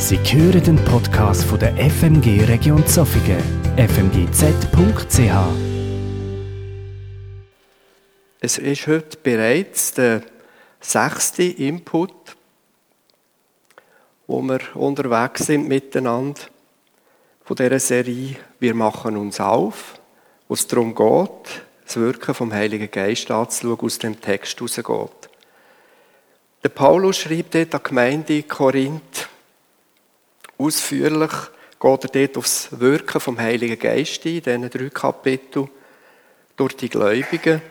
Sie hören den Podcast von der FMG Region Zofingen, fmgz.ch. Es ist heute bereits der sechste Input, wo wir unterwegs sind miteinander von dieser Serie «Wir machen uns auf», wo es darum geht, das Wirken vom Heiligen Geist anzuschauen, aus dem Text herausgeht. Der Paulus schreibt dort an die Gemeinde Korinth ausführlich, geht er dort aufs Wirken vom Heiligen Geist ein, in diesen drei Kapiteln, durch die Gläubigen.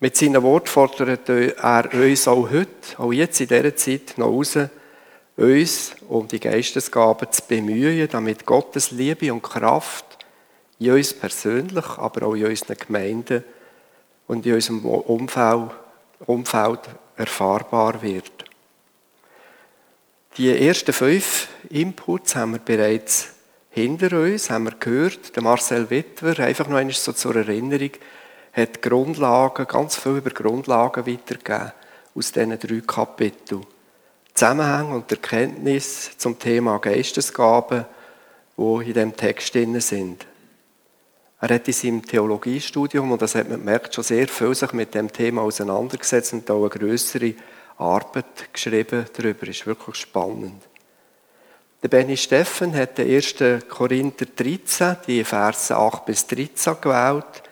Mit seinen Worten fordert er uns auch heute, auch jetzt in dieser Zeit noch raus, uns um die Geistesgaben zu bemühen, damit Gottes Liebe und Kraft in uns persönlich, aber auch in unseren Gemeinden und in unserem Umfeld, Umfeld erfahrbar wird. Die ersten fünf Inputs haben wir bereits hinter uns, haben wir gehört. Der Marcel Wittwer, einfach noch einmal so zur Erinnerung, hat Grundlagen, ganz viel über Grundlagen weitergegeben aus diesen drei Kapiteln. Zusammenhang und Erkenntnis zum Thema Geistesgaben, wo in dem Text drin sind. Er hat in seinem Theologiestudium, und das hat man gemerkt, schon sehr viel sich mit dem Thema auseinandergesetzt und auch eine größere Arbeit geschrieben darüber. Ist wirklich spannend. Der Benny Steffen hat den 1. Korinther 13, die Verse 8 bis 13 gewählt,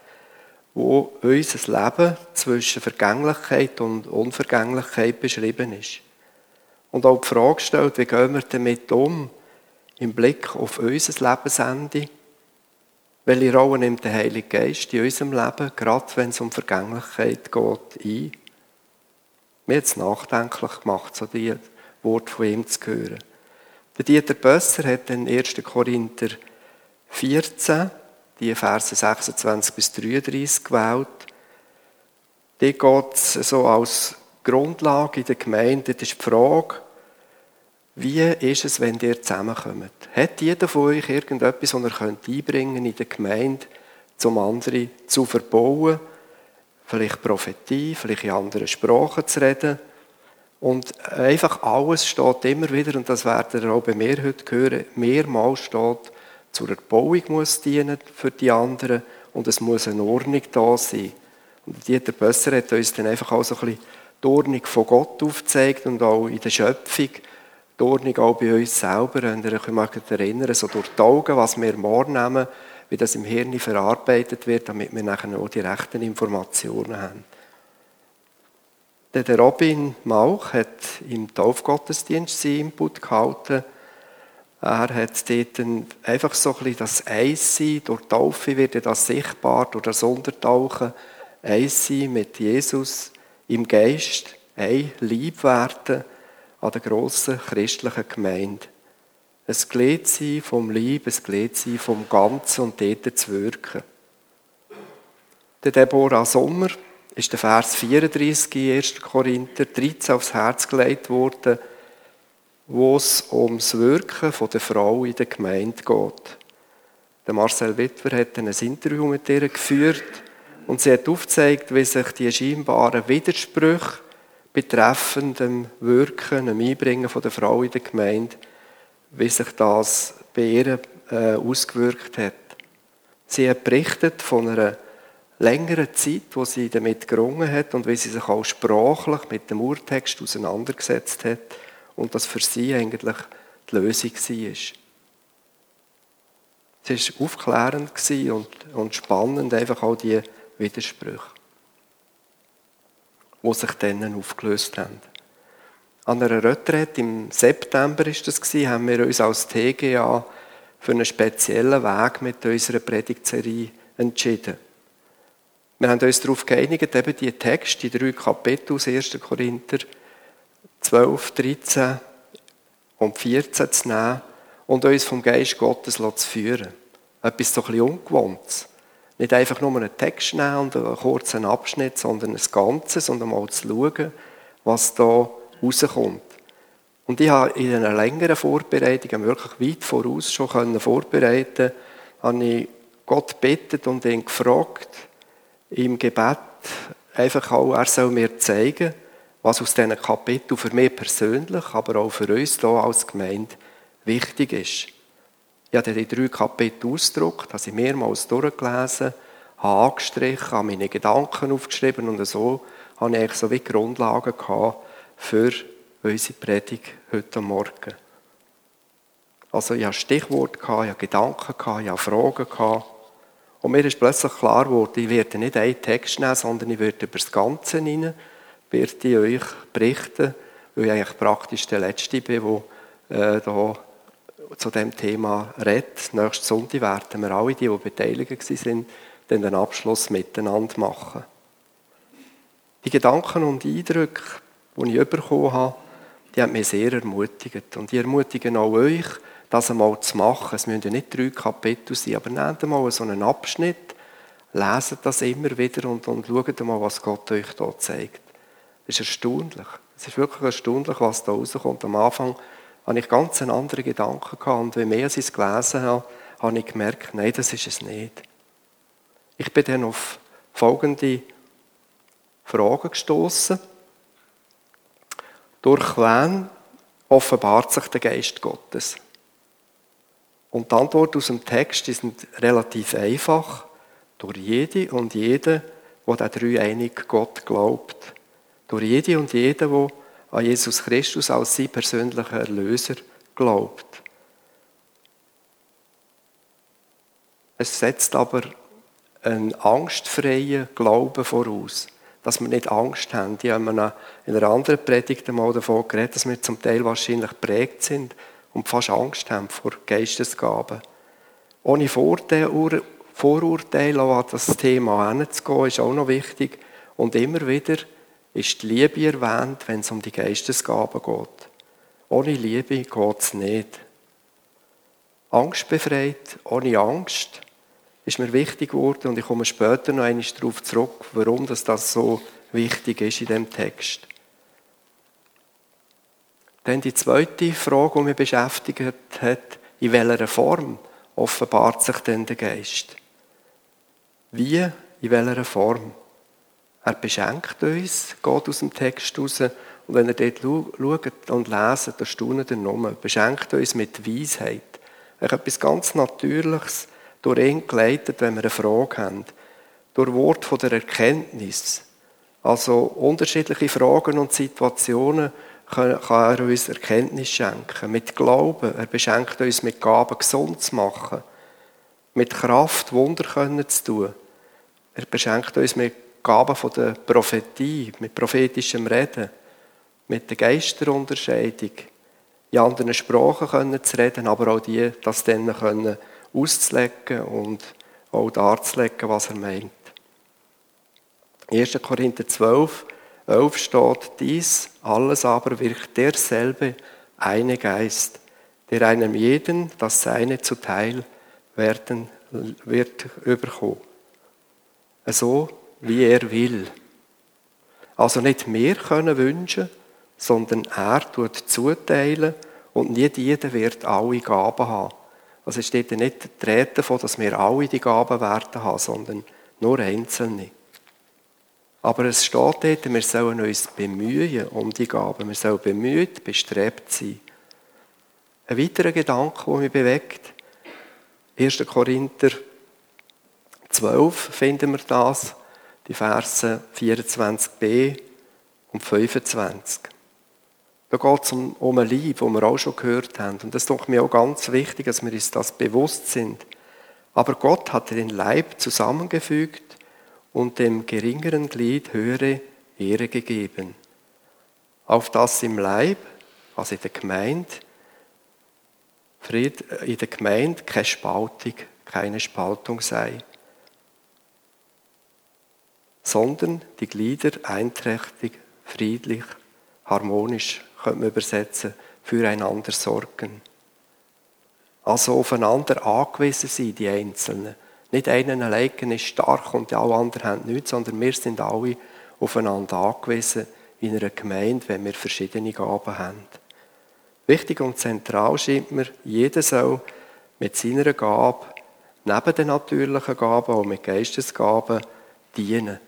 wo unser Leben zwischen Vergänglichkeit und Unvergänglichkeit beschrieben ist. Und auch die Frage stellt, wie gehen wir damit um, im Blick auf unser Lebensende, welche Rolle nimmt der Heilige Geist in unserem Leben, gerade wenn es um Vergänglichkeit geht, ein? Mir hat es nachdenklich gemacht, so die Worte von ihm zu hören. Der Dieter Bösser hat den 1. Korinther 14, die Verse 26 bis 33 gewählt. Die geht so als Grundlage in der Gemeinde. Das ist die Frage, wie ist es, wenn ihr zusammenkommt? Hat jeder von euch irgendetwas, das könnt einbringen in der Gemeinde, zum anderen zu verbauen? Vielleicht Prophetie, vielleicht in anderen Sprachen zu reden. Und einfach alles steht immer wieder, und das werdet ihr auch bei mir heute hören, mehrmals steht, zur Erbauung muss dienen für die anderen und es muss eine Ordnung da sein. Und Dieter Bösser hat uns dann einfach auch so ein bisschen die Ordnung von Gott aufgezeigt und auch in der Schöpfung die Ordnung auch bei uns selber. Und ihr könnt euch erinnern, so durch die Augen, was wir wahrnehmen, wie das im Hirn verarbeitet wird, damit wir nachher auch die rechten Informationen haben. Der Robin Mauch hat im Taufgottesdienst seinen Input gehalten. Er hat dort einfach so ein bisschen das Eissein, durch die Taufe wird das sichtbar, durch das Untertauchen, Eissein mit Jesus im Geist, ein Lieb werden, an der grossen christlichen Gemeinde. Es Glied sein vom Lieb, es Glied sein vom Ganzen und dort zu wirken. Der Deborah Sommer ist der Vers 34 in 1. Korinther 13 aufs Herz gelegt worden, wo es ums Wirken von der Frau in der Gemeinde geht. Der Marcel Wittwer hat ein Interview mit ihr geführt und sie hat aufgezeigt, wie sich die scheinbaren Widersprüche betreffend dem Wirken, dem Einbringen von der Frau in der Gemeinde, wie sich das bei ihr äh, ausgewirkt hat. Sie hat berichtet von einer längeren Zeit, wo sie damit gerungen hat und wie sie sich auch sprachlich mit dem Urtext auseinandergesetzt hat und das für sie eigentlich die Lösung war. Es war aufklärend und, und spannend, einfach auch die Widersprüche die sich dann aufgelöst haben. An einer Retrette im September ist das haben wir uns als TGA für einen speziellen Weg mit unserer Predigtserie entschieden. Wir haben uns darauf geeinigt, eben die Texte, die drei Kapitel aus 1. Korinther 12, 13 und 14 zu nehmen und uns vom Geist Gottes zu führen. Etwas so ein Ungewohntes. Nicht einfach nur einen Text nehmen und einen kurzen Abschnitt, sondern das Ganze und mal zu schauen, was da rauskommt. Und ich habe in einer längeren Vorbereitung, wirklich weit voraus schon können vorbereiten, habe ich Gott bittet und ihn gefragt, im Gebet, einfach auch, er soll mir zeigen, was aus diesen Kapiteln für mich persönlich, aber auch für uns hier als Gemeinde wichtig ist. Ich habe die drei Kapitel ausgedruckt, habe sie mehrmals durchgelesen, habe angestrichen, habe meine Gedanken aufgeschrieben und so habe ich eigentlich so wie Grundlagen gehabt für unsere Predigt heute Morgen. Also ich hatte Stichworte, ich hatte Gedanken, ich hatte Fragen. Und mir ist plötzlich klar geworden, ich werde nicht einen Text nehmen, sondern ich werde über das Ganze hinein, werde ich euch berichten, weil ich eigentlich praktisch der Letzte bin, der äh, zu dem Thema redet. Nächsten Sonntag werden wir alle, die, die beteiligt waren, dann den Abschluss miteinander machen. Die Gedanken und Eindrücke, die ich bekommen habe, die haben mich sehr ermutigt. Und die ermutigen auch euch, das einmal zu machen. Es müssen ja nicht drei Kapitel sein, aber nehmt mal so einen Abschnitt, leset das immer wieder und, und schaut mal, was Gott euch da zeigt. Das ist erstaunlich. Es ist wirklich erstaunlich, was da rauskommt. Am Anfang hatte ich ganz andere Gedanken gehabt und je mehr ich es gelesen habe, habe ich gemerkt, nein, das ist es nicht. Ich bin dann auf folgende Fragen gestoßen. Durch wen offenbart sich der Geist Gottes? Und die Antwort aus dem Text ist relativ einfach. Durch jede und jede, wo der dreieinige Gott glaubt. Durch jede und jede, wo an Jesus Christus als sein persönlicher Erlöser glaubt. Es setzt aber einen angstfreien Glauben voraus, dass wir nicht Angst haben. Die haben in einer anderen Predigt einmal davon geredet, dass wir zum Teil wahrscheinlich prägt sind und fast Angst haben vor Geistesgaben. Ohne Vorurteile, Vorurteile an das Thema heranzugehen, ist auch noch wichtig. Und immer wieder ist die Liebe erwähnt, wenn es um die Geistesgaben geht. Ohne Liebe geht es nicht. Angstbefreit, ohne Angst, ist mir wichtig geworden und ich komme später noch einmal darauf zurück, warum das, so wichtig ist in dem Text. Dann die zweite Frage, die mich beschäftigt hat, in welcher Form offenbart sich denn der Geist? Wie, in welcher Form? Er beschenkt uns, geht aus dem Text raus, und wenn ihr dort schaut und leset, dann staunt ihr nur. Er beschenkt uns mit Weisheit. Etwas ganz Natürliches durch ihn geleitet, wenn wir eine Frage haben. Durch Wort von der Erkenntnis. Also unterschiedliche Fragen und Situationen kann, er uns Erkenntnis schenken. Mit Glauben. Er beschenkt uns mit Gaben, gesund zu machen. Mit Kraft, Wunder können zu tun. Er beschenkt uns mit Gaben von der Prophetie, mit prophetischem Reden, mit der Geisterunterscheidung, in anderen Sprachen können zu reden, aber auch die, das dann können auszulegen und auch darzulegen, was er meint. 1. Korinther 12 11 steht, dies alles aber wirkt derselbe eine Geist, der einem jeden das Seine zuteil werden wird überkommen. So wie er will. Also nicht mehr können wünschen, sondern er tut zuteilen und nicht jeder wird alle Gaben haben. Also es steht ja nicht die Rede davon, dass wir alle die Gaben werden haben, sondern nur Einzelne. Aber es steht dort, wir sollen uns bemühen um die Gaben. Wir sollen bemüht, bestrebt sein. Ein weiterer Gedanke, der mich bewegt, 1. Korinther 12 finden wir das, die Verse 24b und 25. Da geht es um, um ein Lieb, das wir auch schon gehört haben. Und das ist mir auch ganz wichtig, dass wir uns das bewusst sind. Aber Gott hat den Leib zusammengefügt und dem geringeren Glied höhere Ehre gegeben. Auf das im Leib, also in der Gemeinde, Fried, in der Gemeinde keine Spaltung, keine Spaltung sei, sondern die Glieder einträchtig, friedlich, harmonisch, könnte man übersetzen, füreinander sorgen. Also aufeinander angewiesen sein, die Einzelnen. Nicht einer allein ist stark und die anderen haben nichts, sondern wir sind alle aufeinander angewiesen in einer Gemeinde, wenn wir verschiedene Gaben haben. Wichtig und zentral scheint mir, jeder soll mit seiner Gabe, neben den natürlichen Gaben, auch mit Geistesgaben, dienen.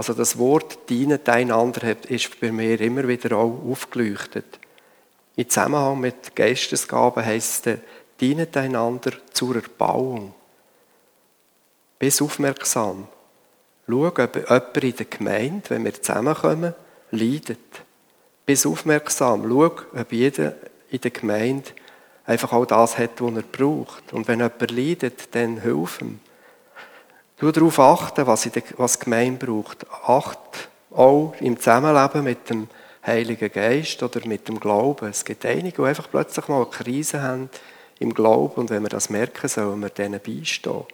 Also das Wort dienen einander ist bei mir immer wieder auch aufgeleuchtet. Im Zusammenhang mit Geistesgaben heisst es, dienet einander zur Erbauung. Bist aufmerksam. Schau, ob jemand in der Gemeinde, wenn wir zusammenkommen, leidet. Bist aufmerksam. Schau, ob jeder in der Gemeinde einfach auch das hat, was er braucht. Und wenn jemand leidet, dann hilf ihm. Du darauf achten, was, was die Gemeinde braucht. Acht auch im Zusammenleben mit dem Heiligen Geist oder mit dem Glauben. Es gibt einige, die einfach plötzlich mal eine Krise haben im Glauben und wenn wir das merken, sollen wir denen beistehen.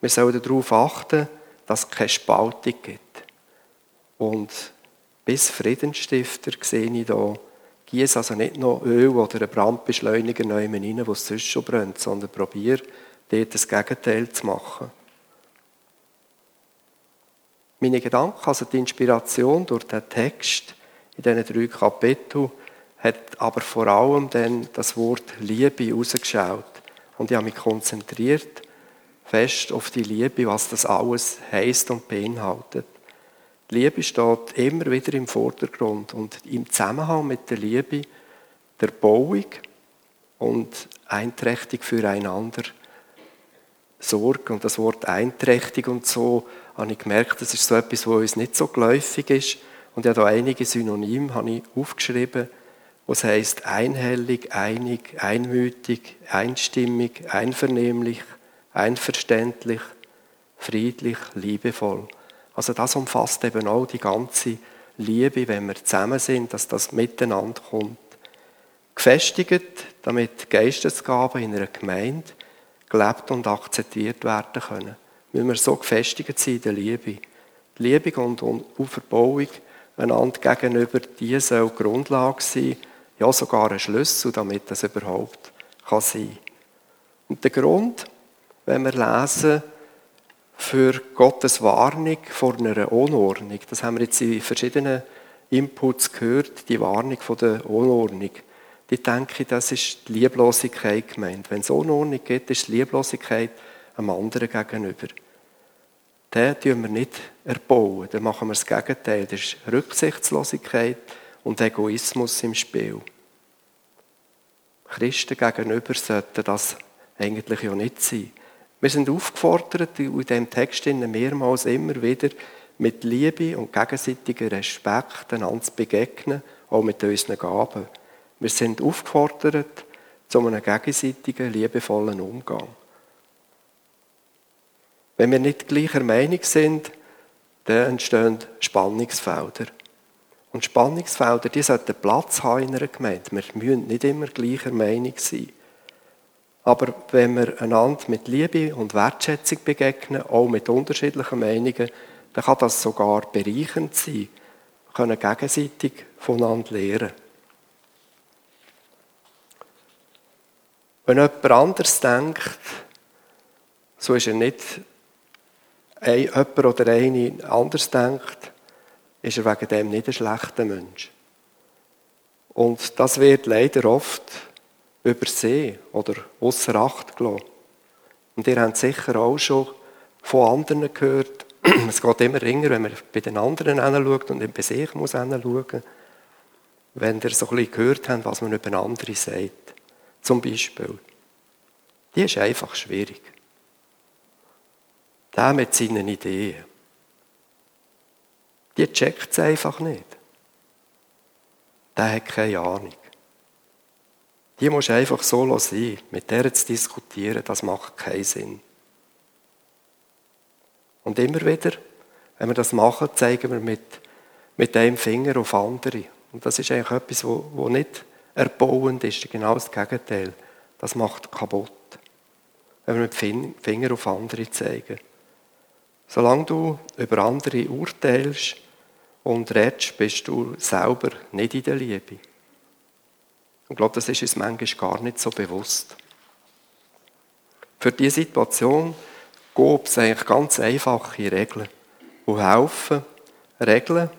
Wir sollen darauf achten, dass es keine Spaltung gibt. Und bis Friedensstifter sehe ich hier, gieße also nicht noch Öl oder einen Brandbeschleuniger neu rein, wo es sonst schon brennt, sondern probiere, dort das Gegenteil zu machen. Meine Gedanken, also die Inspiration durch den Text in diesen drei Kapiteln, hat aber vor allem dann das Wort Liebe herausgeschaut. Und ich habe mich konzentriert fest auf die Liebe, was das alles heißt und beinhaltet. Die Liebe steht immer wieder im Vordergrund und im Zusammenhang mit der Liebe der Bauung und einträchtig füreinander Sorge. Und das Wort einträchtig und so habe ich gemerkt, das ist so etwas, was uns nicht so geläufig ist. Und habe da einige Synonyme habe ich aufgeschrieben, was heißt einhellig, einig, einmütig, einstimmig, einvernehmlich, einverständlich, friedlich, liebevoll. Also das umfasst eben auch die ganze Liebe, wenn wir zusammen sind, dass das miteinander kommt. Gefestigt, damit Geistesgaben in einer Gemeinde gelebt und akzeptiert werden können. Weil wir so gefestigt sind in der Liebe. Die Liebe und Auferbauung einander gegenüber, die soll Grundlage sein, ja sogar ein Schlüssel, damit das überhaupt kann sein. Und der Grund, wenn wir lesen, für Gottes Warnung vor einer Unordnung. Das haben wir jetzt in verschiedenen Inputs gehört, die Warnung vor der Unordnung. Ich denke, das ist die Lieblosigkeit gemeint. Wenn es Unordnung gibt, ist die Lieblosigkeit einem anderen gegenüber. Den tun wir nicht erbauen, dann machen wir das Gegenteil. Das ist Rücksichtslosigkeit und Egoismus im Spiel. Christen gegenüber sollten das eigentlich ja nicht sein. Wir sind aufgefordert, in diesem Text mehrmals immer wieder mit Liebe und gegenseitigem Respekt einander zu begegnen, auch mit unseren Gaben. Wir sind aufgefordert zu einem gegenseitigen, liebevollen Umgang. Wenn wir nicht gleicher Meinung sind, dann entstehen Spannungsfelder. Und Spannungsfelder, die sollten Platz haben in einer Gemeinde. Wir müssen nicht immer gleicher Meinung sein. Aber wenn wir einander mit Liebe und Wertschätzung begegnen, auch mit unterschiedlichen Meinungen, dann kann das sogar bereichernd sein. Wir können gegenseitig voneinander lernen. Wenn jemand anders denkt, so ist er nicht, ein, jemand oder eine anders denkt, ist er wegen dem nicht ein schlechter Mensch. Und das wird leider oft übersehen oder außer Acht gelassen. Und ihr habt sicher auch schon von anderen gehört, es geht immer ringer, wenn man bei den anderen hinschaut und bei sich muss hinschauen. Wenn ihr so ein bisschen gehört habt, was man über andere sagt. Zum Beispiel. Die ist einfach schwierig. Der mit seinen Ideen. Die checkt es einfach nicht. Der hat keine Ahnung. Die musst du einfach so sein. Mit der zu diskutieren, das macht keinen Sinn. Und immer wieder, wenn wir das machen, zeigen wir mit, mit einem Finger auf andere. Und das ist eigentlich etwas, wo, wo nicht erbauend ist, genau das Gegenteil. Das macht kaputt. Wenn wir mit dem Finger auf andere zeigen. Solange du über andere urteilst und redest, bist du selber nicht in der Liebe. Ich glaube, das ist uns manchmal gar nicht so bewusst. Für diese Situation gibt es eigentlich ganz einfache Regeln, die helfen. Regeln,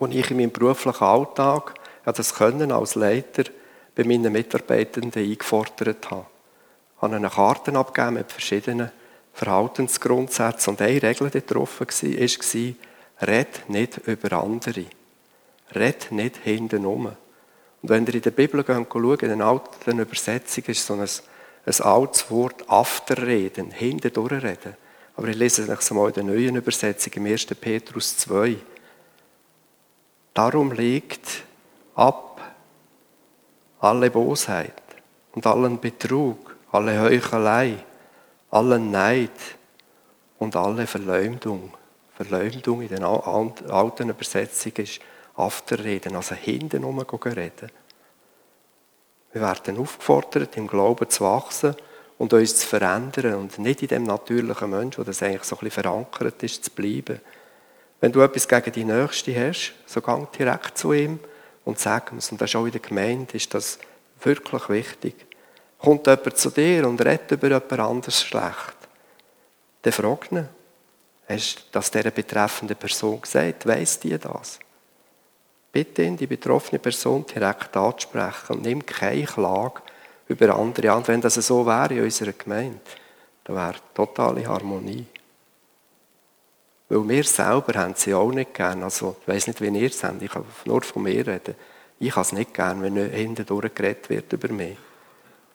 die ich in meinem beruflichen Alltag, ja, das Können als Leiter bei meinen Mitarbeitenden eingefordert habe. Ich habe eine Karten abgegeben mit verschiedenen Verhaltensgrundsätzen und eine Regel die getroffen war, red nicht über andere. Red nicht hinten rum. Und wenn ihr in der Bibel schaut, in den alten Übersetzungen ist so ein, ein altes Wort Afterreden, hinten durchreden. Aber ich lese es mal in der neuen Übersetzung, im 1. Petrus 2. Darum legt ab alle Bosheit und allen Betrug, alle Heuchelei, allen Neid und alle Verleumdung. Verleumdung in den alten Übersetzungen ist Afterreden, also hinten reden. Wir werden aufgefordert, im Glauben zu wachsen und uns zu verändern und nicht in dem natürlichen Mensch, wo das eigentlich so ein bisschen verankert ist, zu bleiben. Wenn du etwas gegen die Nächste hast, so gang direkt zu ihm und sag es. Und das ist auch in der Gemeinde, ist das wirklich wichtig. Kommt jemand zu dir und redet über jemand anderes schlecht, dann frag ihn, hast du das dieser betreffenden Person gesagt? Weiss die das? Bitte ihn, die betroffene Person direkt anzusprechen und nimm keine Klage über andere an. Wenn das so wäre in unserer Gemeinde, dann wäre totale Harmonie. Weil wir selber haben sie auch nicht gern. Also, ich weiss nicht, wie ihr es habt. Ich kann nur von mir reden. Ich habe es nicht gern, wenn hinten durchgeredet wird über mich.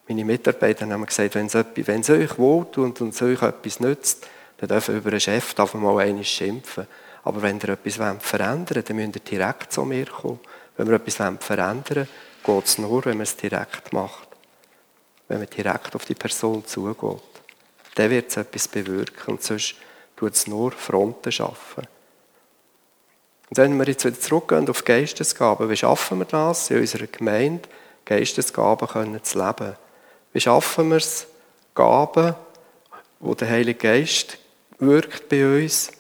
Meine Mitarbeiter haben gesagt, wenn es, euch wohltut und es euch etwas nützt, dann dürfen über einen Chef mal einmal schimpfen. Aber wenn ihr etwas verändern wollt, dann müsst ihr direkt zu mir kommen. Wenn wir etwas verändern wollen, geht es nur, wenn man es direkt macht. Wenn man direkt auf die Person zugeht. Dann wird es etwas bewirken und sonst tut es nur Fronten schaffen. Und wenn wir jetzt wieder zurückgehen auf Geistesgaben, wie schaffen wir das in unserer Gemeinde, Geistesgaben können zu leben? Wie schaffen wir es, Gaben, wo der Heilige Geist wirkt bei uns,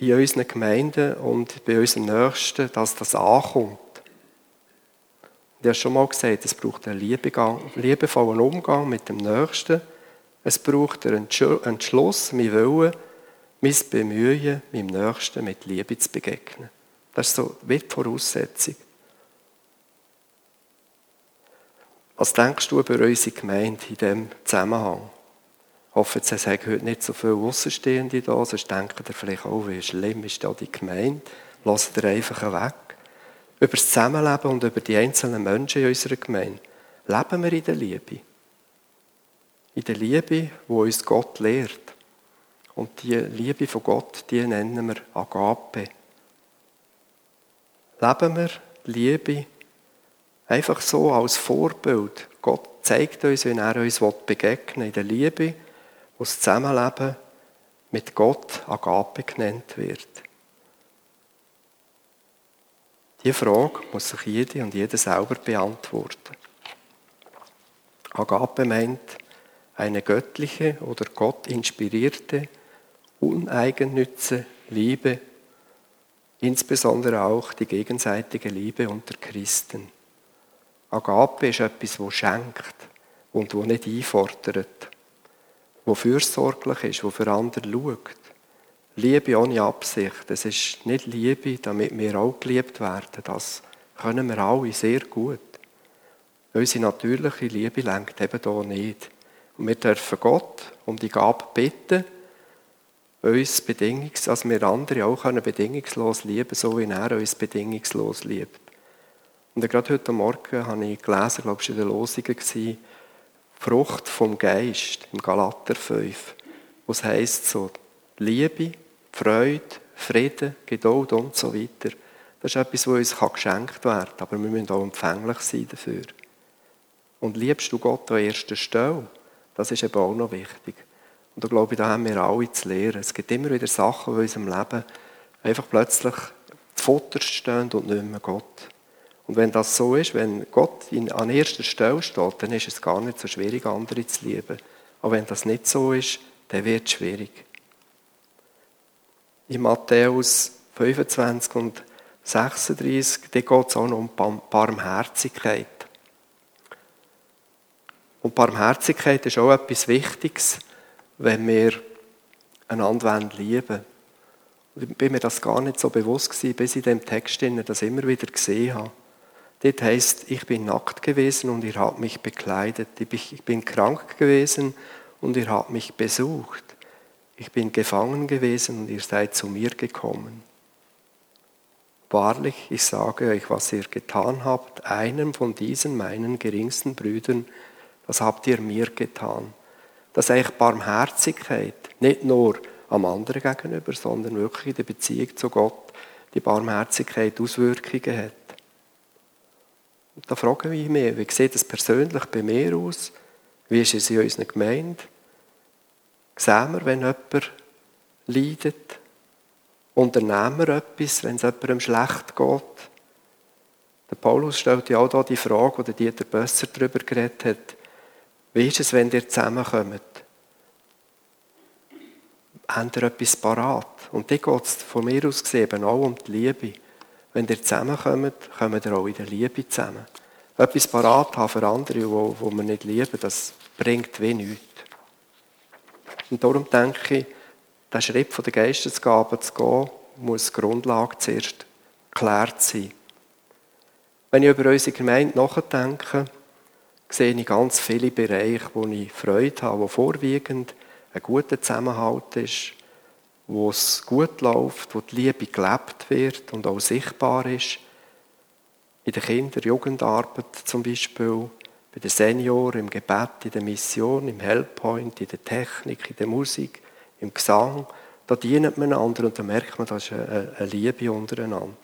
in unseren Gemeinden und bei unseren Nächsten, dass das ankommt. Ich habe schon mal gesagt, es braucht einen liebevollen Umgang mit dem Nächsten. Es braucht einen Entschluss, mein Willen, mein Bemühen, meinem Nächsten mit Liebe zu begegnen. Das ist so wie die Voraussetzung. Was denkst du über unsere Gemeinde in diesem Zusammenhang? Ich hoffe, es haben heute nicht so viele Außenstehende da, sonst denken ihr vielleicht auch, wie schlimm ist da die Gemeinde. Lasst ihr einfach weg. Über das Zusammenleben und über die einzelnen Menschen in unserer Gemeinde. Leben wir in der Liebe. In der Liebe, wo uns Gott lehrt. Und die Liebe von Gott, die nennen wir Agape. Leben wir Liebe einfach so als Vorbild. Gott zeigt uns, wie er uns begegnen will, in der Liebe wo das Zusammenleben mit Gott Agape genannt wird. Diese Frage muss sich jede und jeder selber beantworten. Agape meint eine göttliche oder Gott inspirierte, uneigennütze Liebe, insbesondere auch die gegenseitige Liebe unter Christen. Agape ist etwas, wo schenkt und wo nicht einfordert wo fürsorglich ist, wo für andere schaut. Liebe ohne Absicht. Es ist nicht Liebe, damit wir auch geliebt werden. Das können wir alle sehr gut. Unsere natürliche Liebe lenkt eben hier nicht. Und wir dürfen Gott um die Gabe bitten, uns bedingungs, also wir andere auch können bedingungslos lieben, so wie er uns bedingungslos liebt. Und gerade heute Morgen habe ich gelesen, glaube ich, in der Losungen war, Frucht vom Geist im Galater 5, wo es heisst so Liebe, Freude, Frieden, Geduld und so weiter. Das ist etwas, was uns geschenkt werden kann, aber wir müssen auch empfänglich sein dafür. Und liebst du Gott an erster Stelle? Das ist eben auch noch wichtig. Und da glaube ich, da haben wir alle zu lernen. Es gibt immer wieder Sachen in unserem Leben, einfach plötzlich zu Futter stehen und nicht mehr Gott. Und wenn das so ist, wenn Gott an erster Stelle steht, dann ist es gar nicht so schwierig, andere zu lieben. Aber wenn das nicht so ist, dann wird es schwierig. In Matthäus 25 und 36, da geht es auch noch um Barmherzigkeit. Und Barmherzigkeit ist auch etwas Wichtiges, wenn wir einander lieben wollen. Ich bin mir das gar nicht so bewusst gewesen, bis ich in dem Text das immer wieder gesehen habe. Das heißt, ich bin nackt gewesen und ihr habt mich bekleidet. Ich bin krank gewesen und ihr habt mich besucht. Ich bin gefangen gewesen und ihr seid zu mir gekommen. wahrlich, ich sage euch, was ihr getan habt, einem von diesen meinen geringsten Brüdern, das habt ihr mir getan. Das ist eigentlich Barmherzigkeit, nicht nur am anderen gegenüber, sondern wirklich in der Beziehung zu Gott die Barmherzigkeit Auswirkungen hat. Da frage ich mich, wie sieht das persönlich bei mir aus? Wie ist es in unserer Gemeinde? Sehen wir, wenn jemand leidet? Unternehmen wir etwas, wenn es jemandem schlecht geht? Der Paulus stellt ja auch hier die Frage, oder Dieter Bösser darüber geredet hat. Wie ist es, wenn ihr zusammenkommt? Habt ihr etwas parat? Und die geht es von mir aus gesehen auch um die Liebe. Wenn ihr zusammenkommt, kommt ihr auch in der Liebe zusammen. Etwas parat haben für andere, wo, wir nicht lieben, das bringt wie nichts. Und darum denke ich, der Schritt von der Geistesgabe zu gehen, muss die Grundlage zuerst geklärt sein. Wenn ich über unsere Gemeinde nachdenke, sehe ich ganz viele Bereiche, wo ich Freude habe, wo vorwiegend ein guter Zusammenhalt ist, wo es gut läuft, wo die Liebe gelebt wird und auch sichtbar ist. In der Kinder- Jugendarbeit zum Beispiel, bei den Senioren, im Gebet, in der Mission, im Helppoint, in der Technik, in der Musik, im Gesang. Da dienen man einander und da merkt man, da ist eine Liebe untereinander.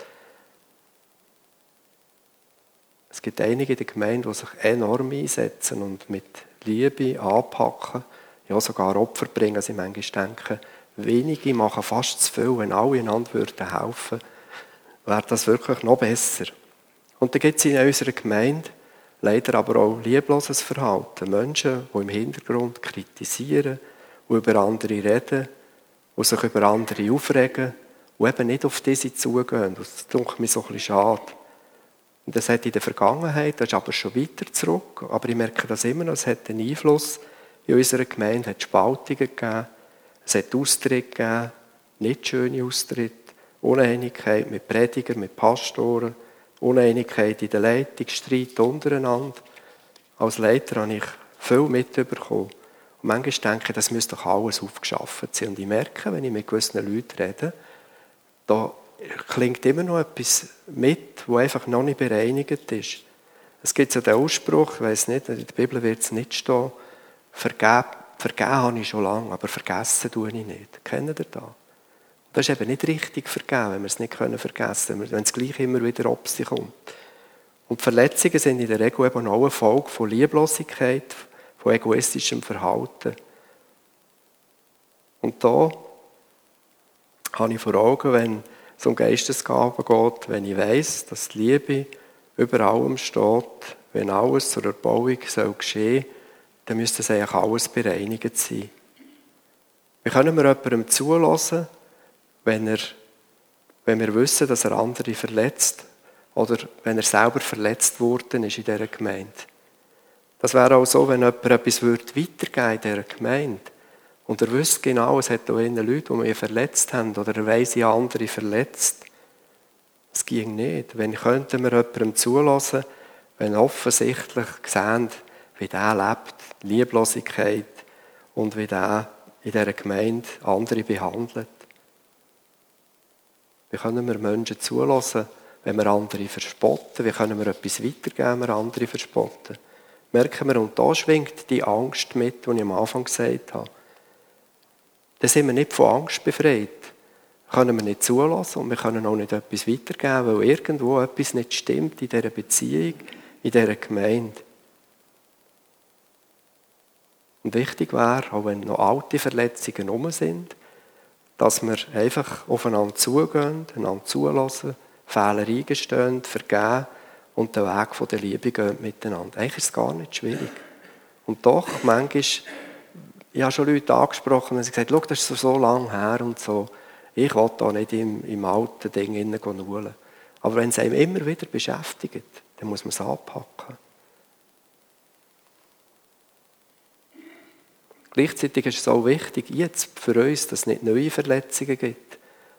Es gibt einige in der Gemeinde, die sich enorm einsetzen und mit Liebe anpacken, ja sogar Opfer bringen. Sie manchmal denken, wenige machen fast zu viel, wenn alle einander würden helfen, wäre das wirklich noch besser. Und dann gibt es in unserer Gemeinde leider aber auch liebloses Verhalten. Menschen, die im Hintergrund kritisieren, die über andere reden, die sich über andere aufregen, die eben nicht auf diese zugehen. Das tut mir so ein bisschen schade. Und das hat in der Vergangenheit, das ist aber schon weiter zurück, aber ich merke das immer noch, es hat einen Einfluss in unserer Gemeinde, es hat Spaltungen gegeben, es hat Austritte gegeben, nicht schöne Austritte, Uneinigkeit mit Predigern, mit Pastoren, Uneinigkeit in der Leitung, Streit untereinander. Als Leiter habe ich viel mitbekommen. Und manchmal denke ich, das müsste doch alles aufgeschafft sein. Und ich merke, wenn ich mit gewissen Leuten rede, da klingt immer noch etwas mit, wo einfach noch nicht bereinigt ist. Es gibt ja den Ausspruch, ich weiß nicht, in der Bibel wird es nicht stehen, vergeben, vergeben habe ich schon lange, aber vergessen tue ich nicht. Kennen ihr das? Das ist eben nicht richtig vergeben, wenn wir es nicht vergessen können, wenn es gleich immer wieder ob sie kommt. Und Verletzungen sind in der Regel eben auch eine Folge von Lieblosigkeit, von egoistischem Verhalten. Und da habe ich vor Augen, wenn es um Geistesgaben geht, wenn ich weiß, dass die Liebe über allem steht, wenn alles zur Erbauung soll geschehen dann müsste es eigentlich alles bereinigt sein. Wie können wir jemandem zulassen, wenn, er, wenn wir wissen, dass er andere verletzt oder wenn er selber verletzt worden ist in dieser Gemeinde? Das wäre auch so, wenn jemand etwas weitergeben in dieser Gemeinde und er wüsste genau, es hat auch Leute, die mich verletzt haben oder er weiss, ich andere verletzt. Es ging nicht. Wenn könnten wir jemandem zulassen, wenn offensichtlich sehen, wie der lebt, Lieblosigkeit und wie der in dieser Gemeinde andere behandelt. Wie können wir Menschen zulassen, wenn wir andere verspotten? Wie können wir etwas weitergeben, wenn wir andere verspotten? Merken wir, und da schwingt die Angst mit, die ich am Anfang gesagt habe. Dann sind wir nicht von Angst befreit. Können wir nicht zulassen und wir können auch nicht etwas weitergeben, weil irgendwo etwas nicht stimmt in dieser Beziehung, in dieser Gemeinde. Und wichtig wäre, auch wenn noch alte Verletzungen rum sind, dass wir einfach aufeinander zugehen, einander zulassen, Fehler eingestehen, vergeben und den Weg von der Liebe gehen miteinander. Eigentlich ist es gar nicht schwierig. Und doch, manchmal ich habe schon Leute angesprochen und sie gesagt, schau, das ist so lange her und so. Ich will da nicht im, im alten Ding hinein Aber wenn es einem immer wieder beschäftigt, dann muss man es anpacken. Gleichzeitig ist es auch wichtig, jetzt für uns, dass es nicht neue Verletzungen gibt.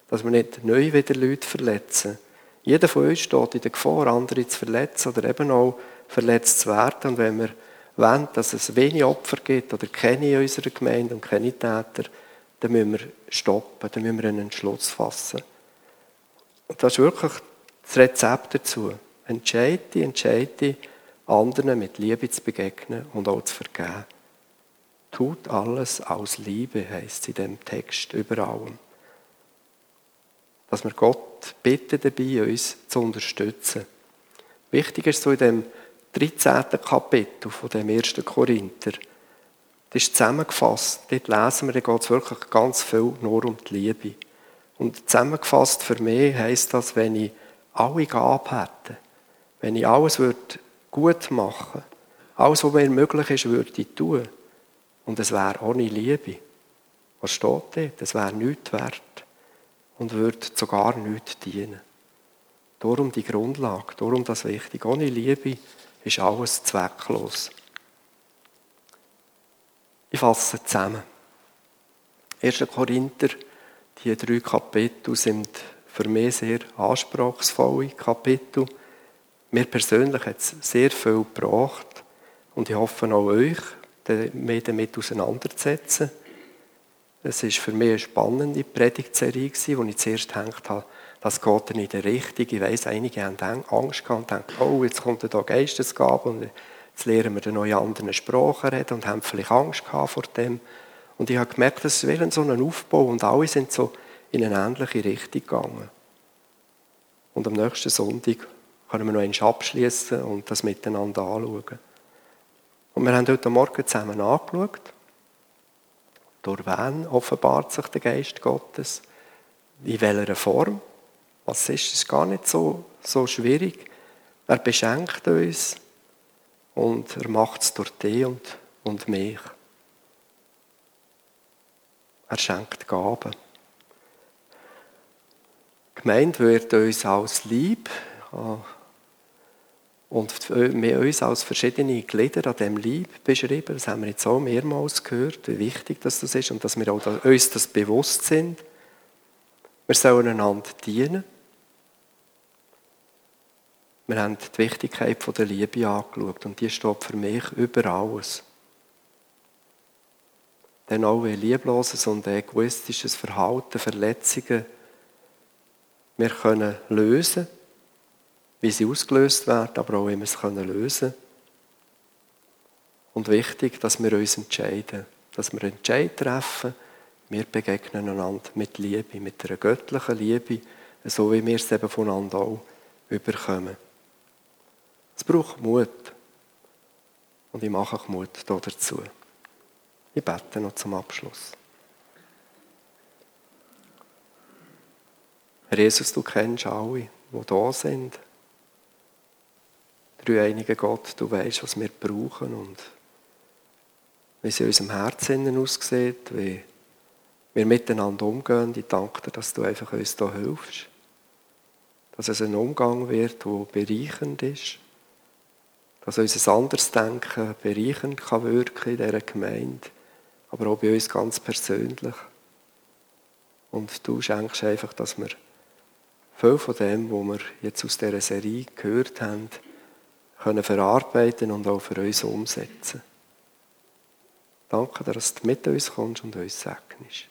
Dass wir nicht neu wieder Leute verletzen. Jeder von uns steht in der Gefahr, andere zu verletzen oder eben auch verletzt zu werden. Und wenn wir wollen, dass es wenig Opfer gibt oder keine in unserer Gemeinde und keine Täter, dann müssen wir stoppen, dann müssen wir einen Entschluss fassen. Und das ist wirklich Das Rezept dazu. Entscheide, entscheide, anderen mit Liebe zu begegnen und auch zu vergeben. Tut alles aus Liebe, heißt es in dem Text über allem. Dass wir Gott bitten dabei, uns zu unterstützen. Wichtig ist so in dem 13. Kapitel von dem 1. Korinther. Das ist zusammengefasst. Dort lesen wir, da geht es wirklich ganz viel nur um die Liebe. Und zusammengefasst für mich heisst das, wenn ich alle Gaben hätte, wenn ich alles würde gut machen alles, was mir möglich ist, würde ich tun. Und es wäre ohne Liebe. Was steht dort? Es wäre nichts wert und würde sogar nichts dienen. Darum die Grundlage, darum das Wichtige. Ohne Liebe ist alles zwecklos. Ich fasse zusammen. 1. Korinther, die drei Kapitel sind für mich sehr anspruchsvolle Kapitel. Mir persönlich hat es sehr viel gebracht und ich hoffe auch euch, mich damit auseinanderzusetzen. Es war für mich eine spannende Predigtserie, wo ich zuerst gedacht habe, das geht in die Richtung. Ich weiss, einige haben Angst gehabt und denken, oh, jetzt kommt da Geistesgabe und jetzt lernen wir eine neue andere Sprache reden und haben vielleicht Angst gehabt vor dem. Und ich habe gemerkt, das ist so ein Aufbau und alle sind so in eine ähnliche Richtung gegangen. Und am nächsten Sonntag können wir noch einmal abschließen und das miteinander anschauen. Und wir haben heute Morgen zusammen angeschaut, durch wen offenbart sich der Geist Gottes, in welcher Form. Was ist, ist gar nicht so, so schwierig. Er beschenkt uns und er macht es durch dich und, und mich. Er schenkt Gaben. Gemeint wird uns als Lieb und wir uns als verschiedene Glieder an dem Lieb beschrieben. Das haben wir jetzt auch mehrmals gehört, wie wichtig das ist und dass wir auch uns das bewusst sind. Wir sollen einander dienen. Wir haben die Wichtigkeit der Liebe angeschaut und die steht für mich über alles. Denn auch ein liebloses und egoistisches Verhalten, Verletzungen, wir können lösen, wie sie ausgelöst werden, aber auch wie wir können lösen Und wichtig, dass wir uns entscheiden, dass wir Entscheid treffen, wir begegnen einander mit Liebe, mit einer göttlichen Liebe, so wie wir es eben voneinander auch überkommen. Es braucht Mut. Und ich mache auch Mut dazu. Ich bete noch zum Abschluss. Herr Jesus, du kennst alle, die da sind. Drei einige Gott, du weißt, was wir brauchen und wie es in unserem Herzen aussieht, wie wir miteinander umgehen. Ich danke dir, dass du einfach uns da hilfst. Dass es ein Umgang wird, der bereichend ist dass unser anderes Denken bereichern kann wirken in dieser Gemeinde, aber auch bei uns ganz persönlich. Und du schenkst einfach, dass wir viel von dem, was wir jetzt aus dieser Serie gehört haben, können verarbeiten und auch für uns umsetzen. Danke dass du mit uns kommst und uns segnest.